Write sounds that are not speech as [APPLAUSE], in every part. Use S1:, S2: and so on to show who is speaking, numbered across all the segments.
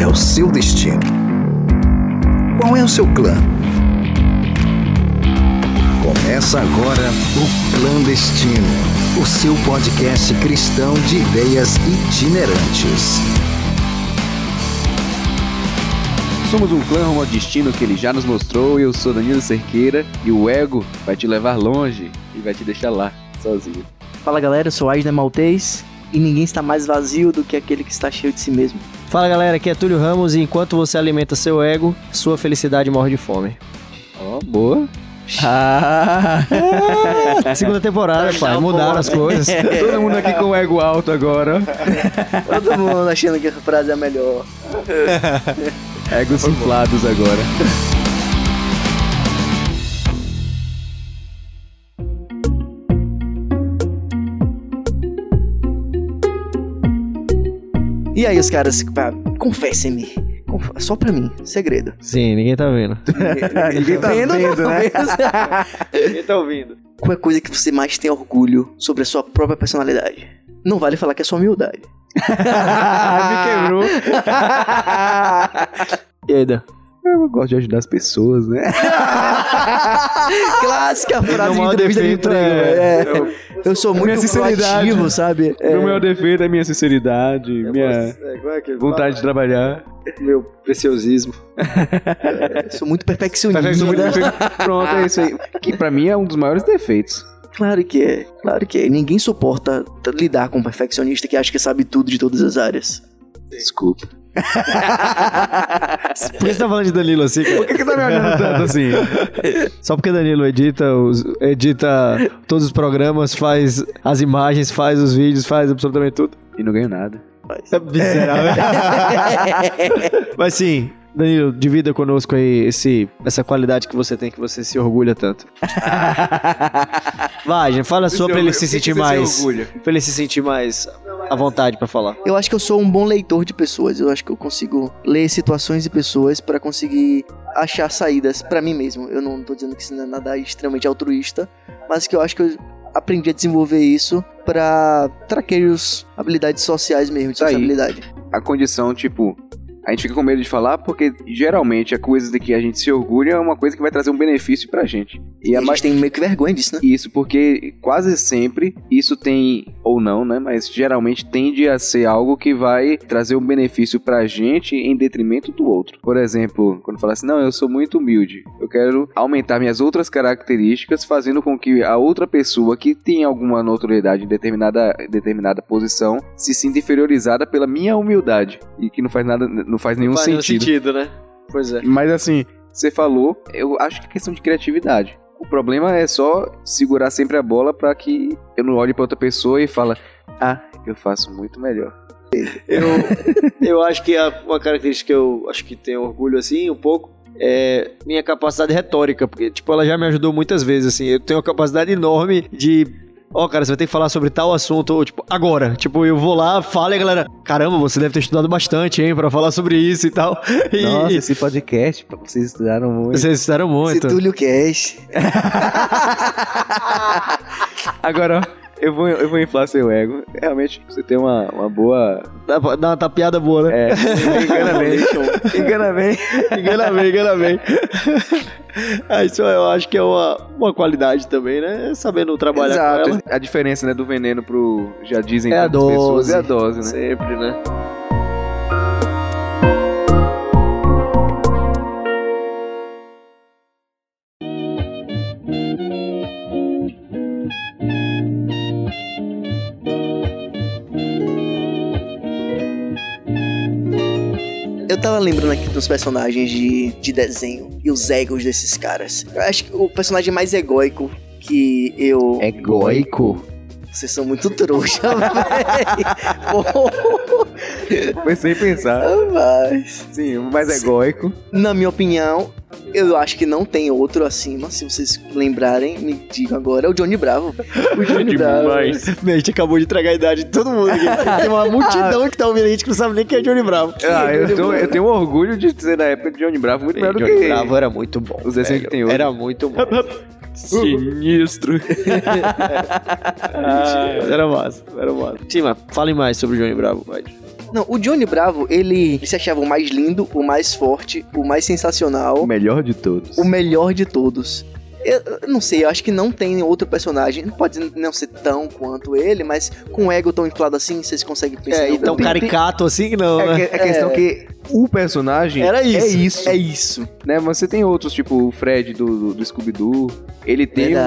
S1: é o seu destino? Qual é o seu clã? Começa agora o Clandestino, o seu podcast cristão de ideias itinerantes.
S2: Somos um clã rumo ao destino que ele já nos mostrou. Eu sou Danilo Cerqueira e o ego vai te levar longe e vai te deixar lá, sozinho.
S3: Fala galera, eu sou Asner Maltês e ninguém está mais vazio do que aquele que está cheio de si mesmo.
S4: Fala galera, aqui é Túlio Ramos e enquanto você alimenta seu ego, sua felicidade morre de fome.
S2: Ó, oh, boa.
S4: Ah! [LAUGHS] Segunda temporada, pai. Mudaram as coisas. [LAUGHS]
S2: Todo mundo aqui com o ego alto agora.
S3: Todo mundo achando que essa frase é a melhor. [LAUGHS]
S2: Egos inflados agora.
S3: E aí os caras, confessem-me. Só pra mim, segredo.
S4: Sim, ninguém tá vendo. [LAUGHS]
S3: ninguém tá vendo, vendo né? [LAUGHS]
S4: ninguém tá ouvindo.
S3: Qual é a coisa que você mais tem orgulho sobre a sua própria personalidade? Não vale falar que é sua humildade. [LAUGHS]
S4: Me quebrou.
S3: e aí, Dan?
S2: Eu gosto de ajudar as pessoas, né?
S3: Clássica frase de entrevista de
S4: defeito
S3: emprego.
S4: é-
S3: É. Eu sou
S2: minha
S3: muito proativo, sabe? É.
S2: O meu defeito é minha sinceridade, minha vontade de trabalhar.
S4: Meu preciosismo.
S3: Eu [LAUGHS] sou muito perfeccionista.
S2: Perfeito, muito perfeito. Pronto, é isso aí. Que pra mim é um dos maiores defeitos.
S3: Claro que é, claro que é. Ninguém suporta lidar com um perfeccionista que acha que sabe tudo de todas as áreas.
S2: Desculpa. [LAUGHS]
S4: Por que você tá falando de Danilo assim, cara?
S2: Por que, que tá me olhando tanto assim? [LAUGHS]
S4: Só porque Danilo edita, os, edita todos os programas, faz as imagens, faz os vídeos, faz absolutamente tudo.
S2: E não ganho nada.
S4: É miserável. [LAUGHS] Mas sim, Danilo, divida conosco aí esse, essa qualidade que você tem, que você se orgulha tanto. Vai, gente, fala a sua pra ele se sentir mais. Pra ele se sentir mais à vontade pra falar.
S3: Eu acho que eu sou um bom leitor de pessoas. Eu acho que eu consigo ler situações e pessoas pra conseguir achar saídas pra mim mesmo. Eu não tô dizendo que isso não é nada extremamente altruísta, mas que eu acho que eu aprendi a desenvolver isso pra traqueiros habilidades sociais mesmo, de
S2: Isso aí.
S3: sociabilidade.
S2: A condição, tipo, a gente fica com medo de falar porque geralmente a coisa de que a gente se orgulha é uma coisa que vai trazer um benefício pra gente. E
S3: E
S2: a
S3: a gente tem meio que vergonha disso, né?
S2: Isso, porque quase sempre isso tem, ou não, né? Mas geralmente tende a ser algo que vai trazer um benefício pra gente em detrimento do outro. Por exemplo, quando fala assim, não, eu sou muito humilde, eu quero aumentar minhas outras características, fazendo com que a outra pessoa que tem alguma notoriedade em determinada, determinada posição se sinta inferiorizada pela minha humildade. E que não faz nada, não faz nenhum
S4: Faz
S2: sentido.
S4: sentido, né? Pois é.
S2: Mas assim, você falou, eu acho que é questão de criatividade. O problema é só segurar sempre a bola pra que eu não olhe pra outra pessoa e fala, ah, eu faço muito melhor. [LAUGHS]
S4: Eu, eu acho que uma característica que eu acho que tenho orgulho, assim, um pouco, é minha capacidade retórica, porque, tipo, ela já me ajudou muitas vezes, assim, eu tenho uma capacidade enorme de... Ó, cara, você vai ter que falar sobre tal assunto, ou, tipo, agora. Tipo, eu vou lá, falo e a galera, caramba, você deve ter estudado bastante, hein, pra falar sobre isso e tal. [LAUGHS] E,
S2: Nossa, esse podcast, vocês estudaram muito.
S4: vocês estudaram muito.
S3: Túlio Cash. [LAUGHS]
S2: Agora, ó, eu vou, eu vou inflar seu ego. Realmente, você tem uma, uma boa...
S4: Dá, dá uma tapeada boa, né?
S2: É, engana bem. engana bem.
S4: engana bem, engana [LAUGHS] bem. Ah, Isso eu acho que é uma, uma qualidade também, né? Sabendo trabalhar com
S2: Exato.
S4: ela.
S2: A diferença, né, do veneno pro... Já dizem
S4: É a
S2: tantas pessoas,
S4: dose.
S2: é a dose, né?
S4: Sempre, né?
S3: Eu tava lembrando aqui dos personagens de, de desenho e os egos desses caras. Eu acho que o personagem mais egóico que eu.
S2: Egoico?
S3: Vocês são muito trouxa, [LAUGHS] velho.
S2: Foi sem pensar.
S3: Mas,
S2: Sim, o mais egóico.
S3: na minha opinião, eu acho que não tem outro acima. Se vocês lembrarem, me digam agora. É o Johnny Bravo. [LAUGHS] O Johnny Bravo.
S4: A gente acabou de entregar a idade de todo mundo aqui. [LAUGHS] Tem uma multidão que tá ouvindo a gente que não sabe nem quem é Johnny Bravo.
S2: Ah, eu, tô- eu tenho orgulho de dizer na época de Johnny Bravo muito melhor do
S4: Johnny
S2: que
S4: Bravo era muito bom.
S2: Os
S4: velho.
S2: tem hoje.
S4: Era muito bom. [LAUGHS]
S2: Sinistro.
S4: Ah, era massa, era massa. Sim, mas fale mais sobre o Johnny Bravo, vai.
S3: Não, o Johnny Bravo, ele, ele se achava o mais lindo, o mais forte, o mais sensacional,
S2: O melhor de todos.
S3: o melhor de todos. Eu, eu não sei, eu acho que não tem outro personagem, pode não ser tão quanto ele, mas com o ego tão inflado assim, vocês conseguem pensar.
S4: É, então
S3: outro?
S4: caricato assim, não,
S2: É,
S4: né?
S2: que- é questão que o personagem
S4: Era isso.
S2: é isso,
S3: É isso.
S2: né? Mas você tem outros, tipo o Fred do, do, do Scooby-Doo, ele tem um,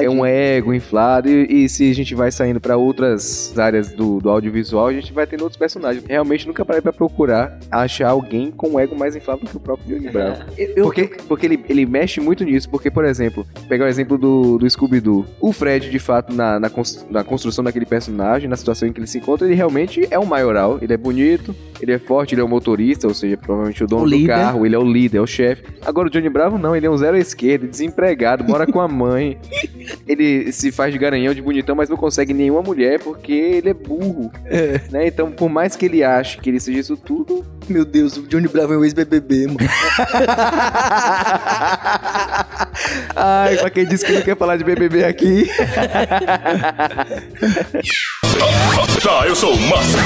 S2: é um ego inflado e, e se a gente vai saindo pra outras áreas do, do audiovisual, a gente vai tendo outros personagens. Realmente nunca parei pra procurar achar alguém com um ego mais inflado do que o próprio Johnny Bravo. [LAUGHS]
S3: Eu-
S2: Porque, porque ele, ele mexe muito nisso, porque, por exemplo, pegar o exemplo do, do Scooby-Doo. O Fred, de fato, na, na, na construção daquele personagem, na situação em que ele se encontra, ele realmente é um maioral. Ele é bonito, ele é forte, ele é o motorista, ou seja, provavelmente o dono
S3: O
S2: do carro, ele é o líder, é o chefe. Agora o Johnny Bravo não, ele é um zero à esquerda, desempregado, mora com a mãe. [LAUGHS] Ele se faz de garanhão, de bonitão, mas não consegue nenhuma mulher porque ele é burro. Né? Então, por mais que ele ache que ele seja isso tudo,
S3: Meu Deus, o Johnny Bravo é o ex-BBB, mano. [LAUGHS]
S2: Ai, pra quem disse que não quer falar de BBB aqui.
S5: Tá, eu sou o Massa.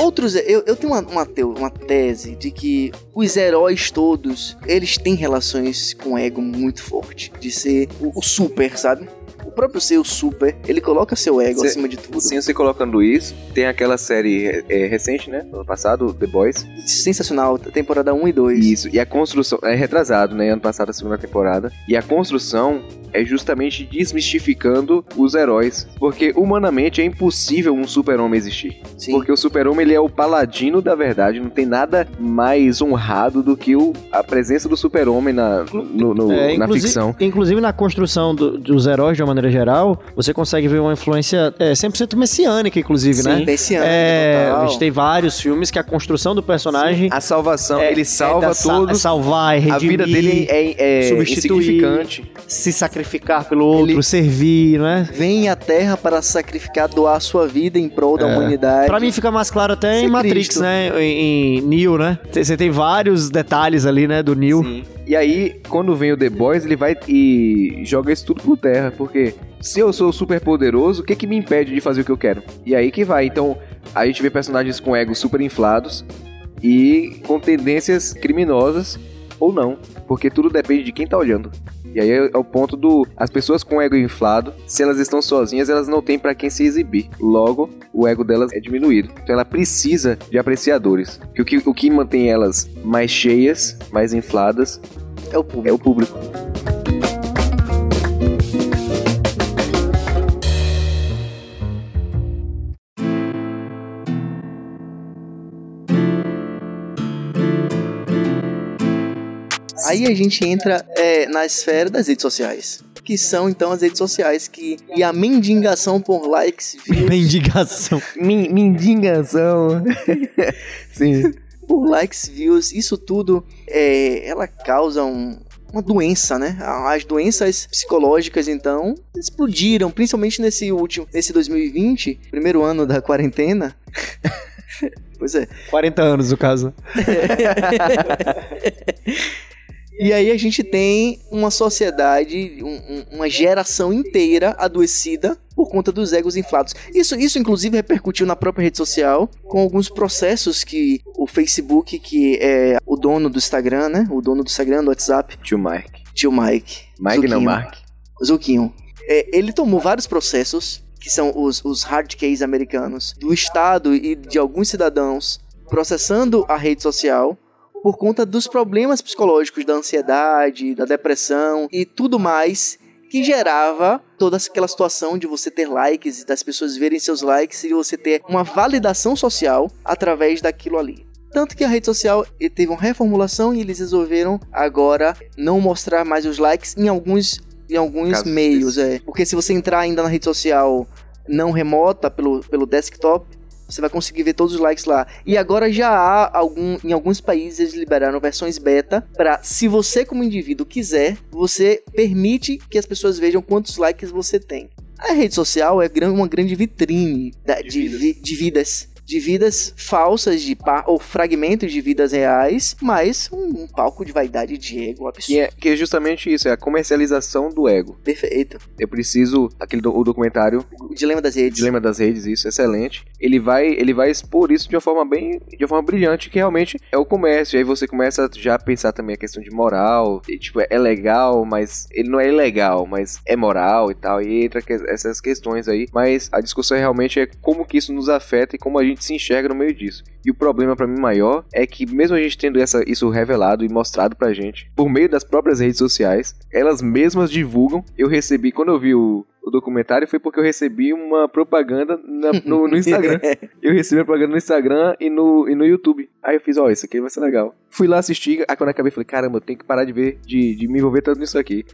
S3: Outros, eu, eu tenho uma, uma, uma tese de que os heróis todos, eles têm relações com ego muito forte. De ser o, o super, sabe? O próprio ser o super, ele coloca seu ego
S2: Cê-
S3: acima de tudo.
S2: Sim, você colocando isso, tem aquela série é, recente, né? Ano passado, The Boys.
S3: Sensacional, temporada 1 e 2.
S2: Isso, e a construção. É retrasado, né? Ano passado, a segunda temporada. E a construção é justamente desmistificando os heróis. Porque humanamente é impossível um super-homem existir.
S3: Sim.
S2: Porque o super-homem ele é o paladino da verdade. Não tem nada mais honrado do que o, a presença do super-homem na, no- no-
S4: É,
S2: na
S4: inclusive-
S2: ficção.
S4: Inclusive na construção do- dos heróis de uma maneira geral, você consegue ver uma influência é, 100% messiânica, inclusive, né?
S3: Desse ano,
S4: É,
S3: total.
S4: a gente tem vários filmes que a construção do personagem
S2: A salvação,
S4: é-
S2: ele salva
S4: é da sa-
S2: todos.
S4: é salvar, é
S2: a vida
S4: redimir,
S2: dele é, é
S4: substituir.
S2: insignificante.
S4: se sacrificar pelo outro,
S3: Ele-
S4: servir, né?
S3: Vem à Terra para sacrificar, doar sua vida em prol da
S4: É.
S3: humanidade.
S4: Pra mim fica mais claro até
S3: Isso
S4: em
S3: é
S4: Matrix,
S3: Cristo.
S4: né? Em, em Neo, né? Você tem vários detalhes ali, né? Do Neo.
S2: Sim. E aí, quando vem o The Boys, ele vai e joga isso tudo por terra. Porque se eu sou super poderoso, o que que me impede de fazer o que eu quero? E aí que vai. Então, a gente vê personagens com egos super inflados e com tendências criminosas ou não. Porque tudo depende de quem tá olhando. E aí é o ponto do. As pessoas com ego inflado, se elas estão sozinhas, elas não têm pra quem se exibir. Logo, o ego delas é diminuído. Então ela precisa de apreciadores. Que o que, o que mantém elas mais cheias, mais infladas,
S3: É o público.
S2: é o público.
S3: Aí a gente entra é, na esfera das redes sociais. Que são então as redes sociais que. E a mendigação por likes, views,
S4: Mendigação. [LAUGHS]
S2: Mendigação. [LAUGHS] Sim.
S3: por likes, views, isso tudo é, ela causa um- uma doença, né? As doenças psicológicas, então, explodiram, principalmente nesse último, nesse 2020, primeiro ano da quarentena. [LAUGHS] pois é.
S4: 40 anos, no caso.
S3: E aí a gente tem uma sociedade, um- um- uma geração inteira adoecida por conta dos egos inflados. Isso, isso inclusive repercutiu na própria rede social, com alguns processos que o Facebook, que é o dono do Instagram, né? O dono do Instagram, do WhatsApp,
S2: Tio Mike.
S3: tio Mike.
S2: Mike não,
S3: Zucchino.
S2: Mark.
S3: Zucchino. É, ele tomou vários processos, que são os, os hard case americanos, do Estado e de alguns cidadãos, processando a rede social por conta dos problemas psicológicos, da ansiedade, da depressão e tudo mais que gerava toda aquela situação de você ter likes e das pessoas verem seus likes e você ter uma validação social através daquilo ali. Tanto que a rede social teve uma reformulação e eles resolveram agora não mostrar mais os likes em alguns, em alguns
S2: Casos
S3: meios. É. Porque se você entrar ainda na rede social não remota pelo, pelo desktop, você vai conseguir ver todos os likes lá. E agora já há algum, em alguns países eles liberaram versões beta para, se você como indivíduo quiser, você permite que as pessoas vejam quantos likes você tem. A rede social é uma grande vitrine da- de,
S2: vidas.
S3: vi- de vidas. De vidas falsas de ou fragmentos de vidas reais, mas um, um palco de vaidade de ego absurdo.
S2: Que é, que é justamente isso, é a comercialização do ego.
S3: Perfeito.
S2: Eu preciso, aquele do, o documentário
S3: O dilema das redes.
S2: Dilema das Redes, isso, excelente. Ele vai, ele vai expor isso de uma forma bem, de uma forma brilhante, que realmente é o comércio. E aí você começa já a pensar também a questão de moral, e, tipo, é legal, mas ele não é ilegal, mas é moral e tal. E entra que- essas questões aí. Mas a discussão realmente é como que isso nos afeta e como a gente se enxerga no meio disso. E o problema pra mim maior é que mesmo a gente tendo essa, isso revelado e mostrado pra gente por meio das próprias redes sociais, elas mesmas divulgam. Eu recebi quando eu vi o, o documentário foi porque eu recebi uma propaganda na- no, no Instagram. [LAUGHS] eu recebi uma propaganda no Instagram e no, e no YouTube. Aí eu fiz, ó, isso aqui vai ser legal. Fui lá assistir, aí quando acabei, falei, caramba, eu tenho que parar de ver, de, de me envolver tanto nisso aqui.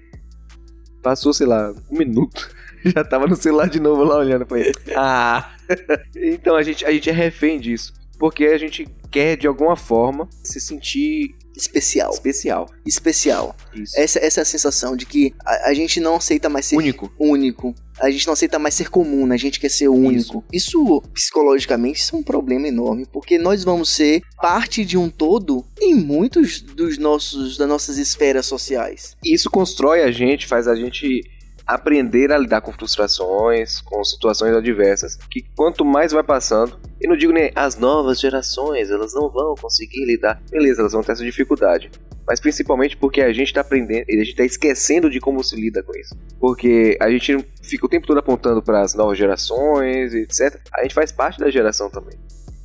S2: Passou, sei lá, um minuto. [LAUGHS] Já tava no celular de novo lá olhando. Falei, ah. [LAUGHS] então a gente, a gente é refém disso. Porque a gente quer, de alguma forma, se sentir
S3: Especial.
S2: especial.
S3: Especial.
S2: Isso.
S3: Essa, essa é a sensação de que a, a gente não aceita mais ser
S2: Único.
S3: único. A gente não aceita mais ser comum, né? A gente quer ser único. Isso, psicologicamente, isso é um problema enorme, porque nós vamos ser parte de um todo em muitos dos nossos das nossas esferas sociais.
S2: Isso constrói a gente, faz a gente aprender a lidar com frustrações, com situações adversas, que quanto mais vai passando, e não digo nem as novas gerações, elas não vão conseguir lidar, beleza, elas vão ter essa dificuldade, mas principalmente porque a gente tá aprendendo, a gente tá esquecendo de como se lida com isso, porque a gente fica o tempo todo apontando para as novas gerações, etc. A gente faz parte da geração também.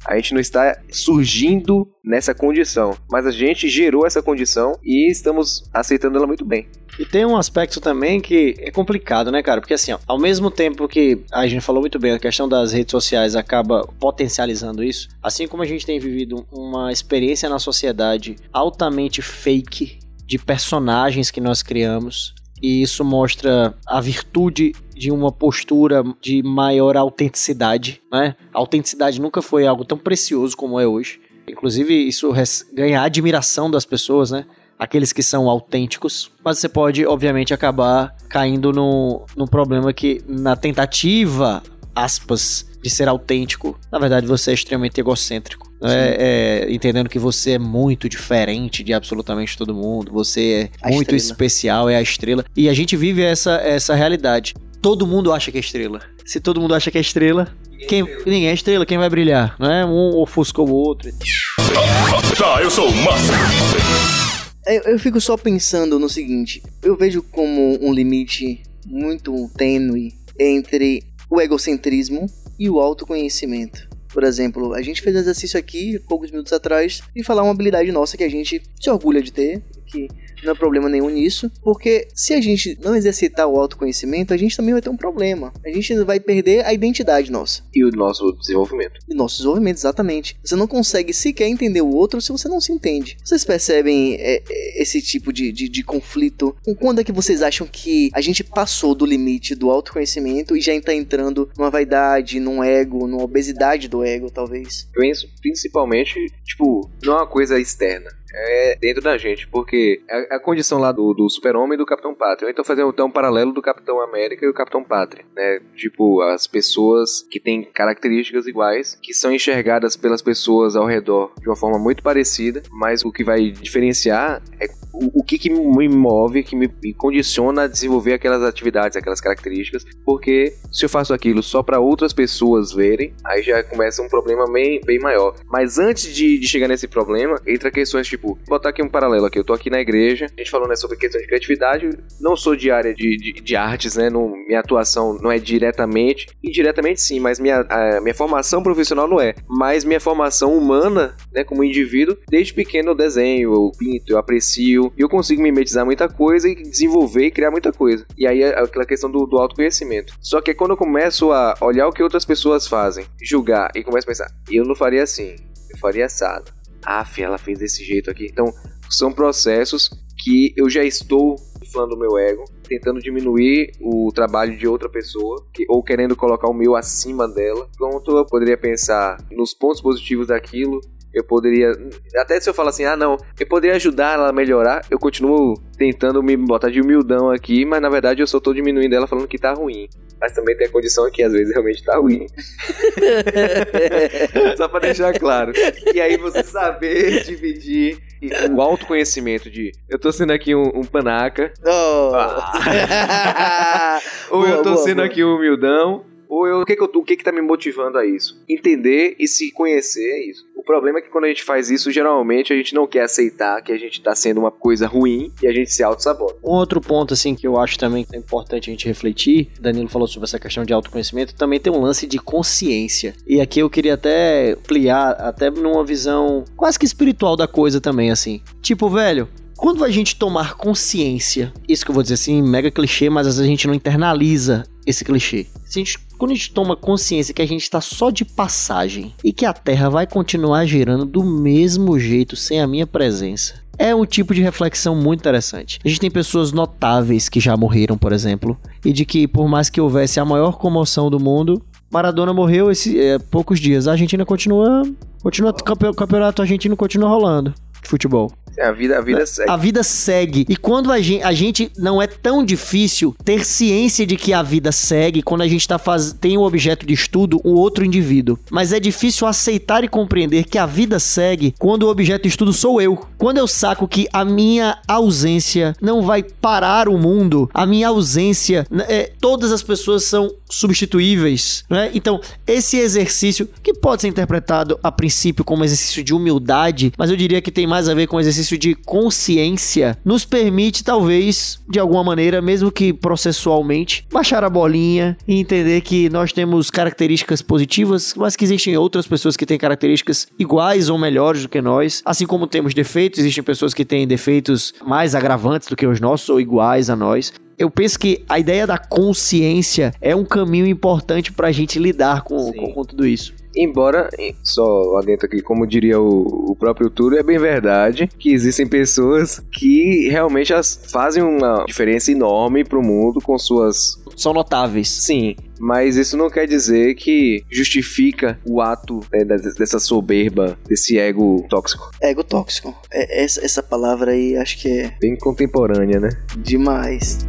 S2: A gente não está surgindo nessa condição, mas a gente gerou essa condição e estamos aceitando ela muito bem.
S4: E tem um aspecto também que é complicado, né, cara? Porque assim, ó, ao mesmo tempo que a gente falou muito bem, a questão das redes sociais acaba potencializando isso, assim como a gente tem vivido uma experiência na sociedade altamente fake de personagens que nós criamos, e isso mostra a virtude de uma postura de maior autenticidade, né? A autenticidade nunca foi algo tão precioso como é hoje. Inclusive, isso ganha a admiração das pessoas, né? Aqueles que são autênticos. Mas você pode, obviamente, acabar caindo no, no problema que, na tentativa, aspas, de ser autêntico, na verdade você é extremamente egocêntrico. É, é, entendendo que você é muito diferente de absolutamente todo mundo, você é
S3: A
S4: muito
S3: estrela.
S4: especial, é a estrela. E a gente vive essa, essa realidade. Todo mundo acha que é estrela. Se todo mundo acha que é estrela, quem, ninguém é estrela, quem vai brilhar? Né? Um ofusca o outro.
S5: Tá, eu sou o Massa.
S3: Eu, eu fico só pensando no seguinte: eu vejo como um limite muito tênue entre o egocentrismo e o autoconhecimento. Por exemplo, a gente fez um exercício aqui, poucos minutos atrás, de falar uma habilidade nossa que a gente se orgulha de ter, que não é problema nenhum nisso, porque se a gente não exercitar o autoconhecimento, a gente também vai ter um problema. A gente vai perder a identidade nossa.
S2: E o nosso desenvolvimento.
S3: E nosso desenvolvimento, exatamente. Você não consegue sequer entender o outro se você não se entende. Vocês percebem é, é, esse tipo de, de, de conflito? Quando é que vocês acham que a gente passou do limite do autoconhecimento e já está entrando numa vaidade, num ego, numa obesidade do ego, talvez?
S2: Eu penso principalmente, tipo, não é uma coisa externa. É dentro da gente, porque a, a condição lá do, do super-homem e do Capitão Pátria. Então fazer então um paralelo do Capitão América e o Capitão Pátria, né? Tipo, as pessoas que têm características iguais, que são enxergadas pelas pessoas ao redor de uma forma muito parecida, mas o que vai diferenciar é o, que, que me move, que me, condiciona a desenvolver aquelas atividades, aquelas características, porque se eu faço aquilo só para outras pessoas verem, aí já começa um problema bem, bem maior. Mas antes de, de chegar nesse problema, entra questões tipo, botar aqui um paralelo aqui, eu tô aqui na igreja, a gente falou né, sobre questão de criatividade, não sou de área de, de, de artes, né, não, minha atuação não é diretamente, indiretamente sim, mas minha, a, minha formação profissional não é, mas minha formação humana, né, como indivíduo, desde pequeno eu desenho, eu pinto, eu aprecio, e eu consigo mimetizar muita coisa e desenvolver e criar muita coisa. E aí é aquela questão do, do autoconhecimento. Só que quando eu começo a olhar o que outras pessoas fazem, julgar e começo a pensar, eu não faria assim, eu faria assado. Ah, ela fez desse jeito aqui. Então, são processos que eu já estou inflando o meu ego, tentando diminuir o trabalho de outra pessoa, que, ou querendo colocar o meu acima dela. Pronto, eu poderia pensar nos pontos positivos daquilo, eu poderia. Até se eu falar assim, ah não, eu poderia ajudar ela a melhorar, eu continuo tentando me botar de humildão aqui, mas na verdade eu só tô diminuindo ela falando que tá ruim. Mas também tem a condição que às vezes realmente tá ruim. [LAUGHS] Só pra deixar claro. E aí você saber dividir o autoconhecimento de eu tô sendo aqui um, um panaca,
S3: Oh. [LAUGHS]
S2: ou eu
S3: Boa,
S2: tô
S3: boa,
S2: sendo
S3: boa.
S2: aqui um humildão, ou eu, o, que que eu, o que que tá me motivando a isso? Entender e se conhecer é isso. O problema é que quando a gente faz isso, geralmente a gente não quer aceitar que a gente tá sendo uma coisa ruim e a gente se auto-sabota.
S4: Um outro ponto, assim, que eu acho também que é importante a gente refletir, Danilo falou sobre essa questão de autoconhecimento, também tem um lance de consciência. E aqui eu queria até ampliar, até numa visão quase que espiritual da coisa também, assim. Tipo, velho, quando a gente tomar consciência, isso que eu vou dizer assim, mega clichê, mas às vezes a gente não internaliza esse clichê. Se a gente, quando a gente toma consciência que a gente está só de passagem e que a Terra vai continuar girando do mesmo jeito sem a minha presença, é um tipo de reflexão muito interessante. A gente tem pessoas notáveis que já morreram, por exemplo, e de que por mais que houvesse a maior comoção do mundo, Maradona morreu esse é, poucos dias. A Argentina continua, continua campe- campeonato argentino continua rolando de futebol.
S2: É, A vida, a vida segue.
S4: A vida segue. E quando a gente, a gente não é tão difícil ter ciência de que a vida segue quando a gente tá faz, tem o objeto de estudo um outro indivíduo. Mas é difícil aceitar e compreender que a vida segue quando o objeto de estudo sou eu. Quando eu saco que a minha ausência não vai parar o mundo, a minha ausência, né, é, todas as pessoas são substituíveis, né? Então, esse exercício que pode ser interpretado a princípio como exercício de humildade, mas eu diria que tem mais a ver com exercício de consciência, nos permite talvez de alguma maneira, mesmo que processualmente, baixar a bolinha e entender que nós temos características positivas, mas que existem outras pessoas que têm características iguais ou melhores do que nós, assim como temos defeitos, existem pessoas que têm defeitos mais agravantes do que os nossos ou iguais a nós eu penso que a ideia da consciência é um caminho importante pra gente lidar com, com, com tudo isso.
S2: Embora, só adentro aqui, como diria o, o próprio Túlio, é bem verdade que existem pessoas que realmente fazem uma diferença enorme pro mundo com suas.
S4: São notáveis.
S2: Sim, mas isso não quer dizer que justifica o ato né, des- dessa soberba, desse ego tóxico.
S3: Ego tóxico. É, essa, essa palavra aí acho que é
S2: Bem contemporânea, né?
S3: demais.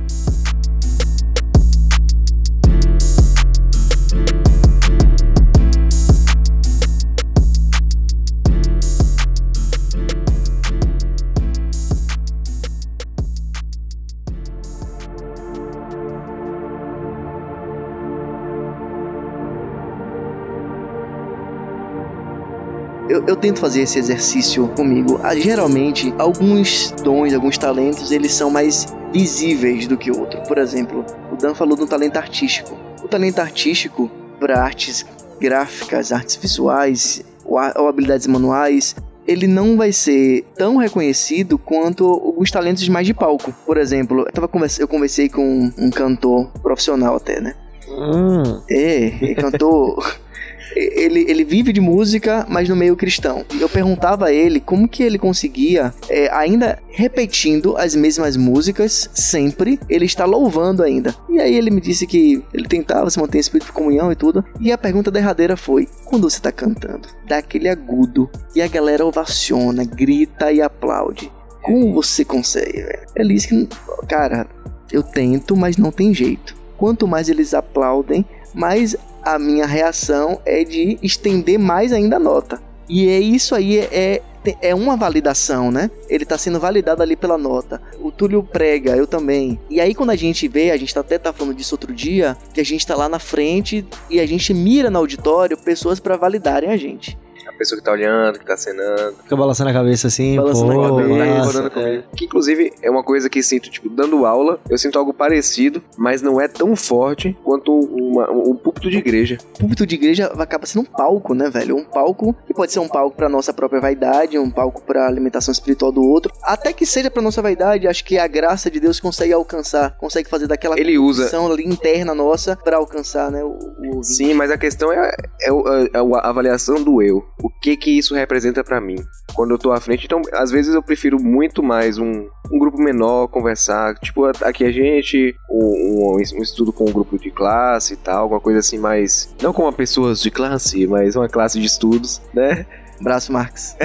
S3: Eu, eu tento fazer esse exercício comigo. Ah, geralmente, alguns dons, alguns talentos, eles são mais visíveis do que outro. Por exemplo, o Dan falou do talento artístico. O talento artístico para artes gráficas, artes visuais ou, ou habilidades manuais, ele não vai ser tão reconhecido quanto os talentos mais de palco. Por exemplo, eu, tava eu conversei com um cantor profissional até, né?
S4: Hum,
S3: É, ele cantou. [LAUGHS] Ele, ele vive de música, mas no meio cristão. Eu perguntava a ele como que ele conseguia, é, ainda repetindo as mesmas músicas, sempre, ele está louvando ainda. E aí ele me disse que ele tentava se manter em espírito de comunhão e tudo. E a pergunta derradeira foi: quando você está cantando, dá aquele agudo e a galera ovaciona, grita e aplaude. Como você consegue, velho? Ele disse que, cara, eu tento, mas não tem jeito. Quanto mais eles aplaudem, mais a minha reação é de estender mais ainda a nota. E é isso aí, é, é, uma validação, né? Ele tá sendo validado ali pela nota. O Túlio prega, eu também. E aí quando a gente vê, a gente tá até tá falando disso outro dia, que a gente tá lá na frente e a gente mira no auditório pessoas para validarem a gente.
S2: Pessoa que tá olhando, que tá acenando,
S4: fica balançando a cabeça assim,
S3: Balançando
S4: pô,
S3: a cabeça,
S2: tá comigo. Que inclusive é uma coisa que sinto, tipo, dando aula, eu sinto algo parecido, mas não é tão forte quanto uma- um púlpito de igreja.
S3: O púlpito de igreja acaba sendo um palco, né, velho? Um palco que pode ser um palco pra nossa própria vaidade, um palco pra alimentação espiritual do outro. Até que seja pra nossa vaidade, acho que a graça de Deus consegue alcançar, consegue fazer daquela
S2: Ele usa-
S3: interna nossa pra alcançar, né, o, o.
S2: Sim, mas a questão é, é o- é a avaliação do eu. O que que isso representa pra mim? Quando eu tô à frente, então, às vezes eu prefiro muito mais um, um grupo menor, conversar. Tipo, aqui a gente, um, um- estudo com um grupo de classe e tal, alguma coisa assim mais. Não com pessoas de classe, mas uma classe de estudos, né?
S3: Braço, Marx. [LAUGHS]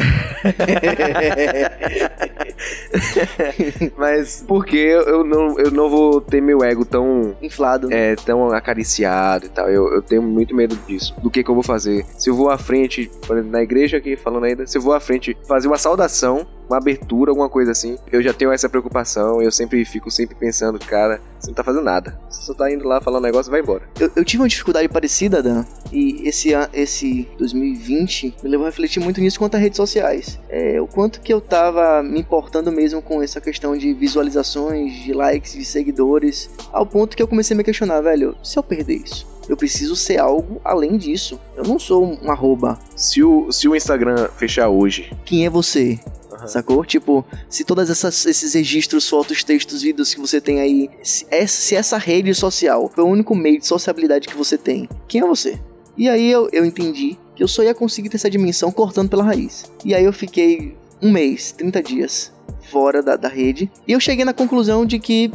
S2: Mas porque eu não, eu não vou ter meu ego tão
S3: Inflado.
S2: é, tão acariciado e tal. Eu, eu tenho muito medo disso. Do que que eu vou fazer? Se eu vou à frente, na igreja aqui, falando ainda, se eu vou à frente fazer uma saudação, uma abertura, alguma coisa assim, eu já tenho essa preocupação. Eu sempre fico sempre pensando, cara, você não tá fazendo nada. Você só tá indo lá falar um negócio e vai embora.
S3: Eu, eu tive uma dificuldade parecida, Dan, e esse, esse 2020 me levou a refletir muito nisso quanto a redes sociais. É, o quanto que eu tava me importando mesmo com essa questão de visualizações, de likes, de seguidores, ao ponto que eu comecei a me questionar, velho, se eu perder isso? Eu preciso ser algo além disso. Eu não sou um arroba.
S2: Se o, se o Instagram fechar hoje,
S3: Quem é você? Sacou? Tipo, se todas essas esses registros, fotos, textos, vídeos que você tem aí, se essa, se essa rede social foi o único meio de sociabilidade que você tem, quem é você? E aí eu, eu entendi que eu só ia conseguir ter essa dimensão cortando pela raiz. E aí eu fiquei um mês, 30 dias fora da, da rede. E eu cheguei na conclusão de que,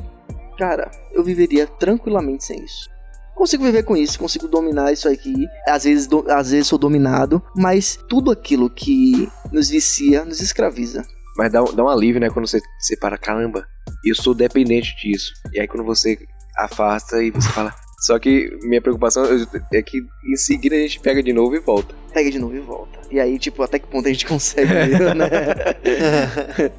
S3: cara, eu viveria tranquilamente sem isso. Consigo viver com isso, consigo dominar isso aqui. Às vezes, do- às vezes sou dominado, mas tudo aquilo que nos vicia nos escraviza.
S2: mas dá, um- dá um alívio, né? Quando você, você para, caramba, eu sou dependente disso. E aí quando você afasta e você fala. [LAUGHS] Só que minha preocupação é que em seguida a gente pega de novo e volta.
S3: Pega de novo e volta. E aí, tipo, até que ponto a gente consegue [LAUGHS] né?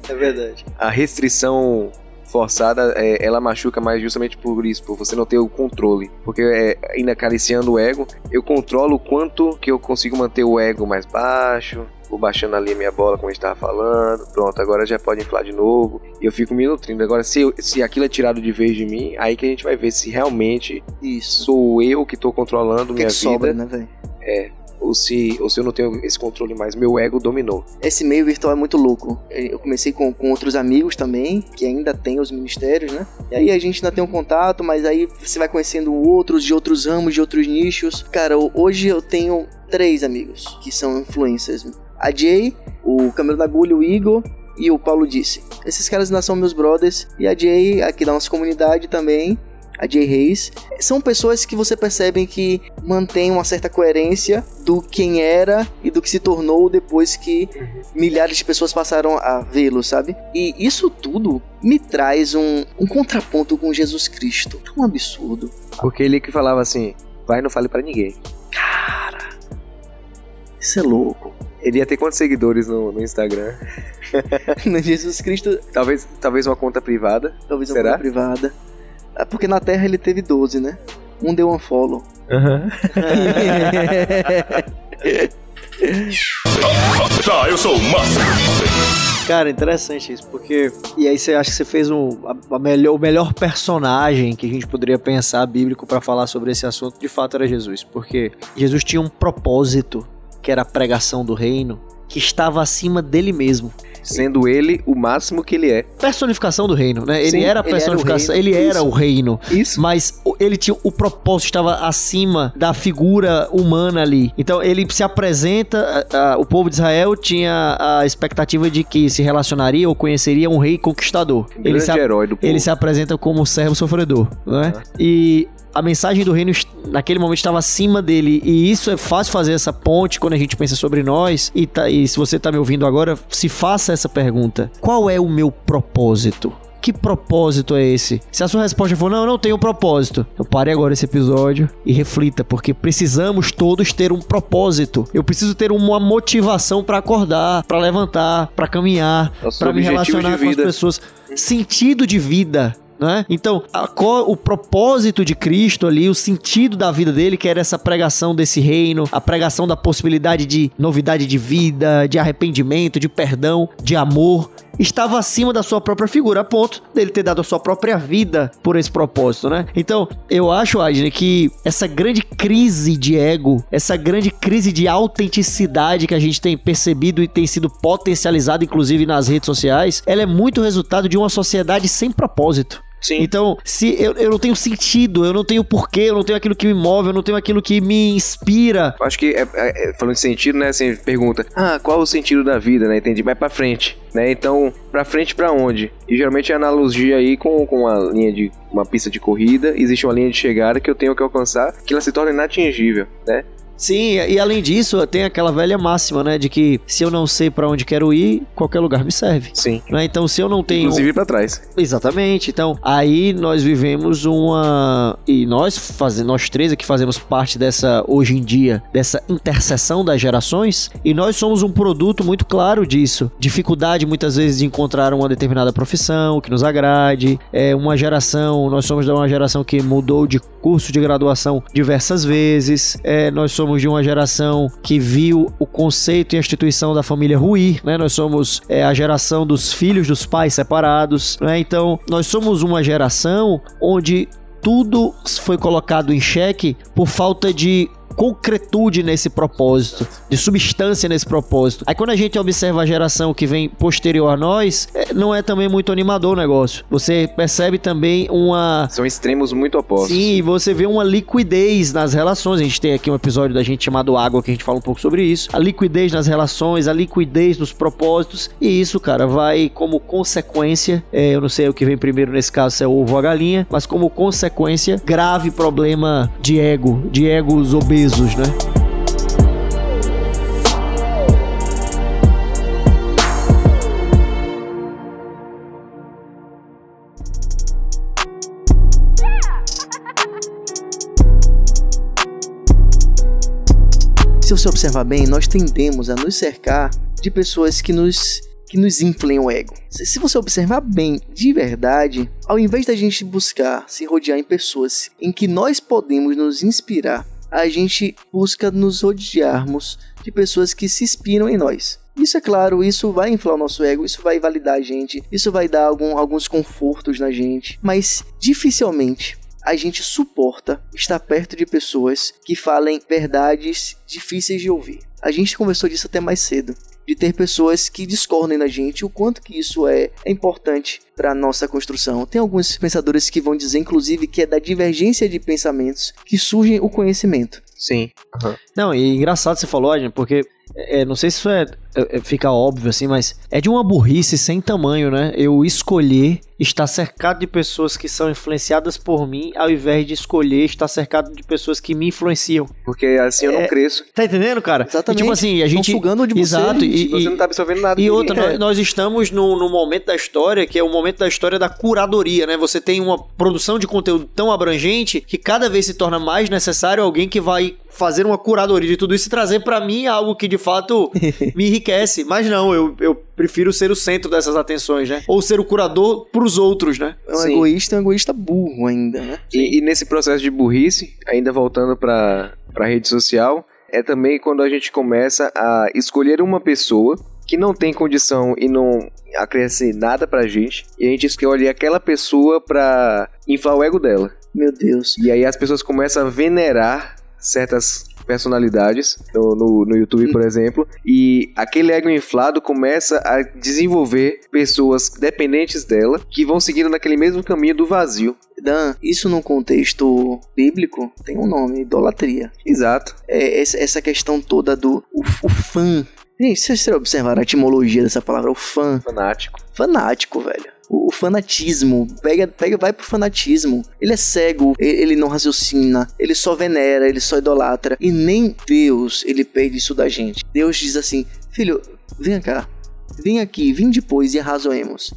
S4: É verdade.
S2: A restrição forçada, é, ela machuca mais justamente por isso, por você não ter o controle. Porque é, ainda acariciando o ego, eu controlo o quanto que eu consigo manter o ego mais baixo, vou baixando ali a minha bola, como a gente tava falando. Pronto, agora já pode inflar de novo. E eu fico me nutrindo. Agora, se, eu- se aquilo é tirado de vez de mim, aí que a gente vai ver se realmente
S3: Isso.
S2: sou eu que tô controlando
S3: que,
S2: minha
S3: que
S2: vida.
S3: sobra, né, velho?
S2: Ou se, ou se eu não tenho esse controle mais, meu ego dominou.
S3: Esse meio virtual é muito louco. Eu comecei com, com outros amigos também, que ainda tem os ministérios, né? E aí a gente ainda tem um contato, mas aí você vai conhecendo outros de outros ramos, de outros nichos. Cara, hoje eu tenho três amigos que são influencers. A Jay, o Camelo da Agulha, o Igor e o Paulo Disse. Esses caras ainda são meus brothers. E a Jay, aqui da nossa comunidade também, a Jay Reis, são pessoas que você percebe que mantém uma certa coerência do quem era e do que se tornou depois que milhares de pessoas passaram a vê-lo, sabe? E isso tudo me traz um, um contraponto com Jesus Cristo. Tão absurdo.
S2: Porque ele que falava assim, vai não fale pra ninguém.
S3: Isso é louco.
S2: Ele ia ter quantos seguidores no, no Instagram? [LAUGHS]
S3: Jesus Cristo,
S2: Talvez, talvez uma conta privada.
S3: talvez uma
S2: Será?
S3: conta privada. É porque na Terra ele teve 12, né? Um deu um follow. [LAUGHS]
S5: Tá, eu sou o Massa.
S4: Cara, interessante isso, porque. E aí você acha que você fez um, a, a melhor, o melhor personagem que a gente poderia pensar bíblico pra falar sobre esse assunto, de fato era Jesus. Porque Jesus tinha um propósito, que era a pregação do reino, que estava acima dele mesmo.
S2: Sendo ele o máximo que ele é.
S4: Personificação do reino, né? Ele
S3: Sim,
S4: era a
S3: ele era o
S4: personificação,
S3: reino.
S4: ele era
S3: Isso.
S4: o reino.
S2: Isso.
S4: Mas ele tinha o propósito estava acima da figura humana ali. Então ele se apresenta, a- a- o povo de Israel tinha a expectativa de que se relacionaria ou conheceria um rei conquistador. Ele
S2: Grande
S4: se,
S2: herói do povo.
S4: ele se apresenta como servo sofredor, não é? E a mensagem do reino naquele momento estava acima dele e isso é fácil fazer essa ponte quando a gente pensa sobre nós e, tá- e se você tá me ouvindo agora, se faça essa pergunta: qual é o meu propósito? Que propósito é esse? Se a sua resposta for não, eu não tenho propósito, então pare agora esse episódio e reflita, porque precisamos todos ter um propósito. Eu preciso ter uma motivação para acordar, para levantar, para caminhar, para me relacionar com as pessoas. Sentido de vida. Né? Então, a o propósito de Cristo ali, o sentido da vida dele, que era essa pregação desse reino, a pregação da possibilidade de novidade de vida, de arrependimento, de perdão, de amor, estava acima da sua própria figura, a ponto dele ter dado a sua própria vida por esse propósito, né? Então, eu acho, Adner, que essa grande crise de ego, essa grande crise de autenticidade que a gente tem percebido e tem sido potencializada, inclusive nas redes sociais, ela é muito resultado de uma sociedade sem propósito.
S2: Sim.
S4: Então, se eu, eu não tenho sentido, eu não tenho porquê, eu não tenho aquilo que me move, eu não tenho aquilo que me inspira.
S2: Acho que, é- é- é, falando de sentido, né? Assim, pergunta, ah, qual o sentido da vida, né? Entendi, vai pra frente, né? Então, pra frente pra onde? E geralmente a analogia aí com, com uma linha de, uma pista de corrida, existe uma linha de chegada que eu tenho que alcançar, que ela se torna inatingível, né?
S4: Sim, e além disso, tem aquela velha máxima, né? De que se eu não sei pra onde quero ir, qualquer lugar me serve.
S2: Sim.
S4: Né? Então, se eu não tenho.
S2: Inclusive pra trás.
S4: Exatamente. Então, aí nós vivemos uma. E nós fazemos, nós três aqui fazemos parte dessa, hoje em dia, dessa interseção das gerações. E nós somos um produto muito claro disso. Dificuldade muitas vezes de encontrar uma determinada profissão que nos agrade. É uma geração, nós somos de uma geração que mudou de curso de graduação diversas vezes. É, nós somos de uma geração que viu o conceito e a instituição da família ruir, né? Nós somos é, a geração dos filhos dos pais separados, né? Então, nós somos uma geração onde tudo foi colocado em xeque por falta de concretude nesse propósito, de substância nesse propósito. Aí quando a gente observa a geração que vem posterior a nós, é, não é também muito animador o negócio. Você percebe também uma
S2: São extremos muito opostos.
S4: Sim, você vê uma liquidez nas relações. A gente tem aqui um episódio da gente chamado Água que a gente fala um pouco sobre isso. A liquidez nas relações, a liquidez nos propósitos. E isso, cara, vai como consequência. é, eu não sei o que vem primeiro nesse caso, se é o ovo ou a galinha, mas como consequência, grave problema de ego, de egos obesos, né?
S3: Se você observar bem, nós tendemos a nos cercar de pessoas que nos que nos inflem o ego. Se você observar bem, de verdade, ao invés da gente buscar se rodear em pessoas em que nós podemos nos inspirar, a gente busca nos rodearmos de pessoas que se inspiram em nós. Isso é claro, isso vai inflar o nosso ego, isso vai validar a gente, isso vai dar algum- alguns confortos na gente, mas dificilmente a gente suporta estar perto de pessoas que falem verdades difíceis de ouvir. A gente conversou disso até mais cedo, de ter pessoas que discordem da gente, o quanto que isso é, é importante para a nossa construção. Tem alguns pensadores que vão dizer, inclusive, que é da divergência de pensamentos que surge o conhecimento.
S2: Sim.
S4: Não, e engraçado você falou, Adrian, porque é, não sei se isso é, é- é- fica óbvio assim, mas é de uma burrice sem tamanho, né? Eu escolher estar cercado de pessoas que são influenciadas por mim, ao invés de escolher estar cercado de pessoas que me influenciam.
S2: Porque assim eu não
S4: É,
S2: cresço.
S4: Tá entendendo, cara?
S3: Exatamente.
S4: E, tipo assim, a gente.
S3: sugando de você,
S4: Exato.
S3: gente.
S4: E,
S2: Você não tá absorvendo nada.
S4: e outra, nós, nós estamos no, no momento da história que é o momento da história da curadoria, né? Você tem uma produção de conteúdo tão abrangente que cada vez se torna mais necessário alguém que vai fazer uma curadoria de tudo isso e trazer pra mim algo que de fato [LAUGHS] me enriquece. Mas não, eu, eu prefiro ser o centro dessas atenções, né? Ou ser o curador pros outros, né?
S3: É um
S2: Sim.
S3: egoísta, é um egoísta burro ainda, né?
S2: E, e nesse processo de burrice, ainda voltando para a rede social, é também quando a gente começa a escolher uma pessoa que não tem condição e não acresce nada pra gente, e a gente escolhe aquela pessoa pra inflar o ego dela.
S3: Meu Deus.
S2: E aí as pessoas começam a venerar certas personalidades no, no, no YouTube, por exemplo, e aquele ego inflado começa a desenvolver pessoas dependentes dela que vão seguindo naquele mesmo caminho do vazio.
S3: Dan, isso num contexto bíblico tem um nome, idolatria.
S2: Exato.
S3: É essa, essa questão toda do o, o fã. Gente, vocês observaram a etimologia dessa palavra, o fã?
S2: Fanático.
S3: Fanático, velho. O, fanatismo, pega, pega, vai pro fanatismo. Ele é cego, ele não raciocina, ele só venera, ele só idolatra. E nem Deus, ele pede isso da gente. Deus diz assim: Filho, vem cá, vem aqui, vem depois e arrazoemos.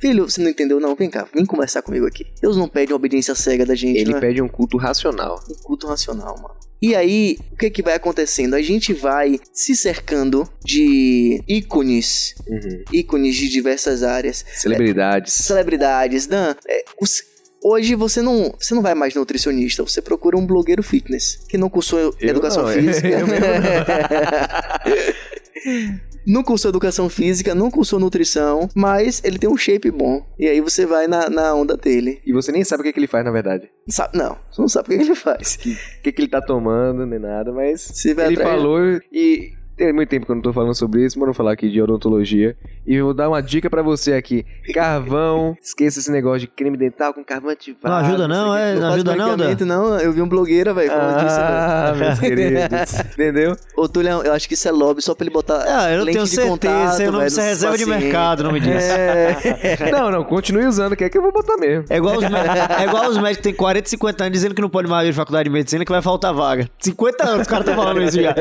S3: Filho, você não entendeu? Não, vem cá, vem conversar comigo aqui. Deus não pede uma obediência cega da gente,
S2: Ele
S3: né?
S2: pede um culto racional.
S3: um culto racional, mano. E aí, o que que vai acontecendo? A gente vai se cercando de ícones,
S2: Uhum.
S3: ícones de diversas áreas,
S2: Celebridades.
S3: celebridades, Dan. é, os- Hoje você não, você não vai mais nutricionista, você procura um blogueiro fitness que não cursou educação
S2: não, [LAUGHS]
S3: física.
S2: eu mesmo [LAUGHS]
S3: não cursou educação física, não cursou nutrição, mas ele tem um shape bom. E aí você vai na, na onda dele.
S2: E você nem sabe o que, que ele faz, na verdade.
S3: Sabe, não, você não sabe o que ele faz.
S2: O que, que ele tá tomando, nem nada, mas ele
S3: atrás-
S2: falou e Tem muito tempo que eu não tô falando sobre isso, mas vou falar aqui de odontologia. E eu vou dar uma dica pra você aqui. Carvão, esqueça esse negócio de creme dental com carvão ativado.
S4: Não ajuda não, é?
S3: Eu
S4: Não
S3: faço
S4: ajuda não, Dan?
S3: não. Eu vi um blogueira, velho, falando disso. velho.
S2: Ah, [LAUGHS] meus queridos. Entendeu?
S3: Ô, Tullião, eu acho que isso é lobby só pra ele botar.
S4: Ah, eu não tenho
S3: de
S4: certeza,
S3: contato,
S4: eu não é
S3: dos
S4: reserva de
S3: pacientes.
S4: mercado, não me diz.
S3: É. [LAUGHS]
S2: Não, não, continue usando, que é que eu vou botar mesmo.
S4: É igual, os, é igual os médicos que têm 40, 50 anos dizendo que não pode mais vir faculdade de medicina que vai faltar vaga. 50 anos os caras estão falando isso já.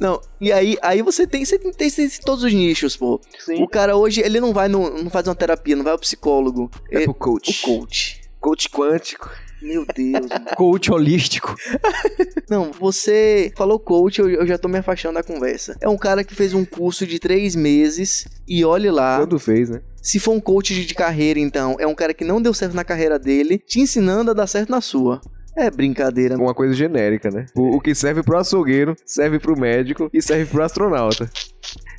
S3: Não, e aí, aí você tem, você tem, tem, tem todos os nichos, pô.
S2: Sim.
S3: O cara hoje, ele não vai no, não faz uma terapia, não vai ao psicólogo.
S2: É
S3: Ele-
S2: pro coach.
S3: O coach.
S2: Coach quântico.
S3: Meu Deus. mano.
S4: Coach holístico. [LAUGHS]
S3: Não, você falou coach, eu, eu já tô me afastando da conversa. É um cara que fez um curso de três meses e olhe lá.
S2: Quando fez, né?
S3: Se for um coach de, de carreira, então, é um cara que não deu certo na carreira dele, te ensinando a dar certo na sua. É brincadeira.
S2: Uma coisa genérica, né? O, o que serve pro açougueiro, serve pro médico e serve pro astronauta.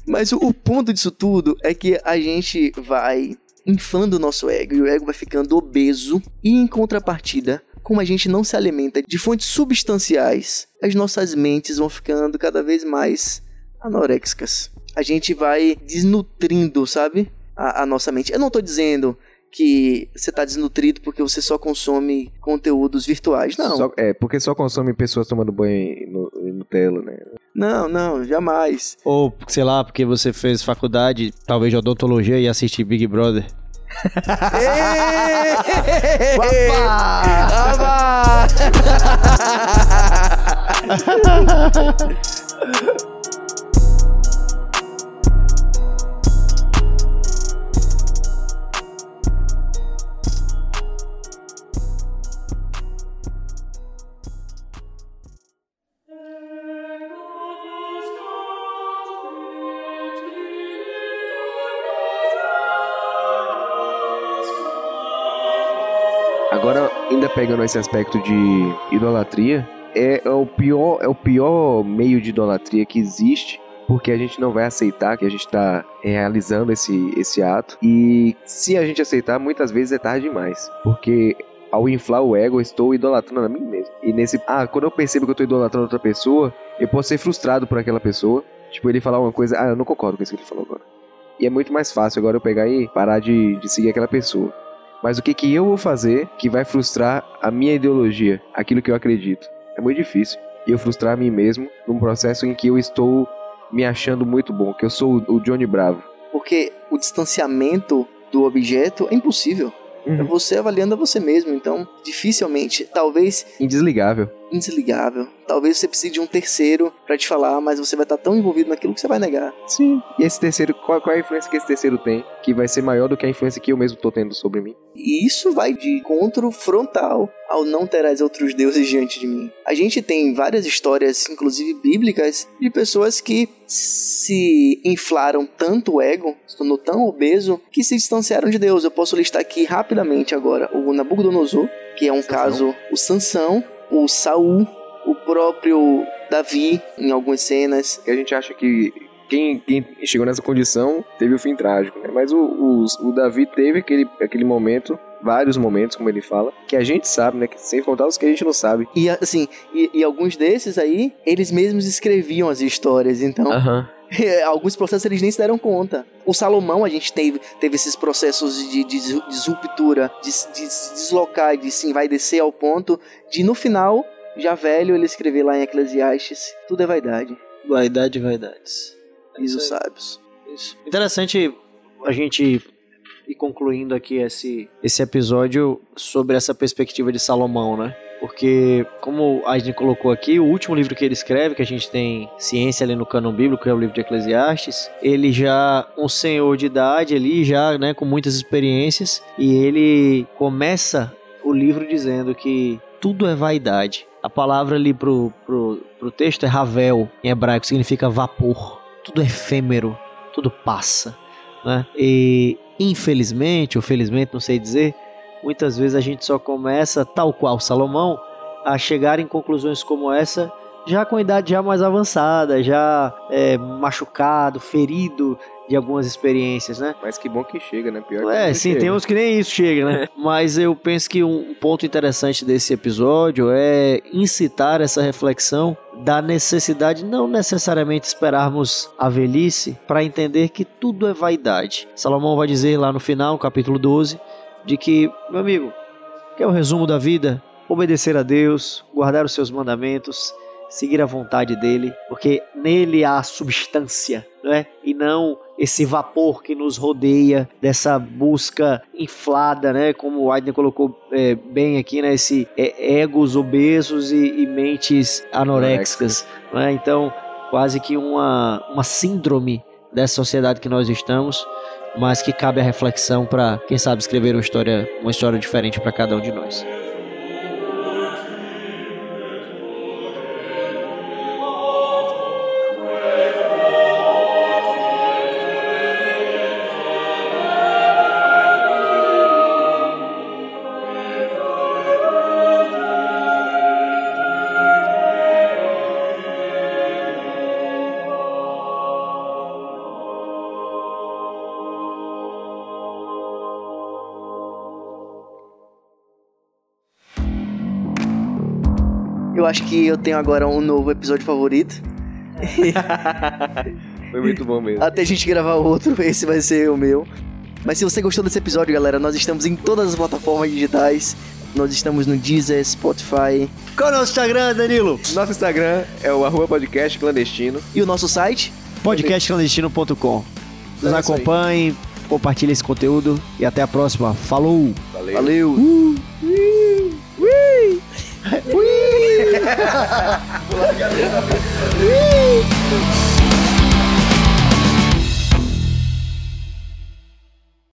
S3: Mas o, o ponto disso tudo é que a gente vai inflando o nosso ego e o ego vai ficando obeso e em contrapartida, como a gente não se alimenta de fontes substanciais, as nossas mentes vão ficando cada vez mais anoréxicas. A gente vai desnutrindo, sabe? A, a nossa mente. Eu não tô dizendo que você tá desnutrido porque você só consome conteúdos virtuais. Não.
S2: Só- é, porque só consome pessoas tomando banho no, Nutella, né?
S3: Não, não, jamais.
S4: Ou, sei lá, porque você fez faculdade, talvez de odontologia e assistir Big Brother. [LAUGHS] [LAUGHS] [LAUGHS]
S2: ainda pegando esse aspecto de idolatria, é, é o pior, é o pior meio de idolatria que existe, porque a gente não vai aceitar que a gente está realizando esse, esse ato. E se a gente aceitar, muitas vezes é tarde demais, porque ao inflar o ego, eu estou idolatrando a mim mesmo. E nesse, ah, quando eu percebo que eu estou idolatrando outra pessoa, eu posso ser frustrado por aquela pessoa. Tipo, ele falar uma coisa, ah, eu não concordo com isso que ele falou agora. E é muito mais fácil agora eu pegar e parar de, de seguir aquela pessoa. Mas o que, que eu vou fazer que vai frustrar a minha ideologia, aquilo que eu acredito? É muito difícil. E eu frustrar a mim mesmo num processo em que eu estou me achando muito bom, que eu sou o Johnny Bravo.
S3: Porque o distanciamento do objeto é impossível. É você avaliando a você mesmo. Então, dificilmente, talvez
S2: Indesligável.
S3: Indesligável. Talvez você precise de um terceiro pra te falar, mas você vai estar tão envolvido naquilo que você vai negar.
S2: Sim. E esse terceiro, qual, qual é a influência que esse terceiro tem? Que vai ser maior do que a influência que eu mesmo tô tendo sobre mim.
S3: E isso vai de encontro frontal ao não terás outros deuses diante de mim. A gente tem várias histórias, inclusive bíblicas, de pessoas que se inflaram tanto o ego, se tornou tão obeso, que se distanciaram de Deus. Eu posso listar aqui rapidamente agora o Nabucodonosor, que é um
S2: Sansão.
S3: caso, o Sansão, o Saul, o próprio Davi, em algumas cenas.
S2: Que a gente acha que quem, quem chegou nessa condição teve o fim trágico, né? Mas o, o, o Davi teve aquele, aquele momento, vários momentos, como ele fala, que a gente sabe, né? Que, sem contar os que a gente não sabe.
S3: E assim, e, e alguns desses aí, eles mesmos escreviam as histórias, então
S2: Aham. [LAUGHS]
S3: alguns processos eles nem se deram conta. O Salomão, a gente teve, teve esses processos de, de, de ruptura, de, de se deslocar, de sim, vai descer ao ponto de no final, já velho, ele escrever lá em Eclesiastes: tudo é vaidade,
S4: Vaidade, vaidades.
S3: diz os
S4: Isso aí.
S3: sábios.
S4: Isso. Interessante a gente ir concluindo aqui esse, esse episódio sobre essa perspectiva de Salomão, né? Porque, como a gente colocou aqui, o último livro que ele escreve, que a gente tem ciência ali no cânon bíblico, que é o livro de Eclesiastes, ele já, um senhor de idade ali, já, né, com muitas experiências, e ele começa o livro dizendo que tudo é vaidade. A palavra ali pro, pro, pro texto é Ravel, em hebraico, significa vapor. Tudo é efêmero, tudo passa, né? E infelizmente, ou felizmente, não sei dizer, muitas vezes a gente só começa, tal qual Salomão, a chegar em conclusões como essa já com a idade já mais avançada, já é, machucado, ferido de algumas experiências, né?
S2: Mas que bom que chega, né? Pior que
S4: É, sim,
S2: chega.
S4: tem uns que nem isso chega, né? [LAUGHS] Mas eu penso que um ponto interessante desse episódio é incitar essa reflexão da necessidade não necessariamente esperarmos a velhice para entender que tudo é vaidade. Salomão vai dizer lá no final, no capítulo 12, de que, meu amigo, que é o resumo da vida? Obedecer a Deus, guardar os seus mandamentos, seguir a vontade dele, porque nele há substância, não é? E não esse vapor que nos rodeia dessa busca inflada, né? Como o Aiden colocou é, bem aqui, né? Esse é, egos obesos e, e mentes anoréxicas, não é? Então, quase que uma, uma síndrome dessa sociedade que nós estamos, mas que cabe a reflexão para quem sabe escrever uma história, uma história diferente para cada um de nós.
S3: Acho que eu tenho agora um novo episódio favorito. [LAUGHS]
S2: Foi muito bom mesmo.
S3: Até a gente gravar outro, esse vai ser o meu. Mas se você gostou desse episódio, galera, nós estamos em todas as plataformas digitais. Nós estamos no Deezer, Spotify
S4: Qual é o nosso Instagram, Danilo?
S2: Nosso Instagram é o arroba podcast clandestino.
S3: e o nosso site.
S4: Podcastclandestino.com. Nos
S2: É
S4: acompanhe, compartilhe esse conteúdo e até a próxima. Falou!
S2: Valeu.
S3: Valeu! [LAUGHS]
S4: Larga a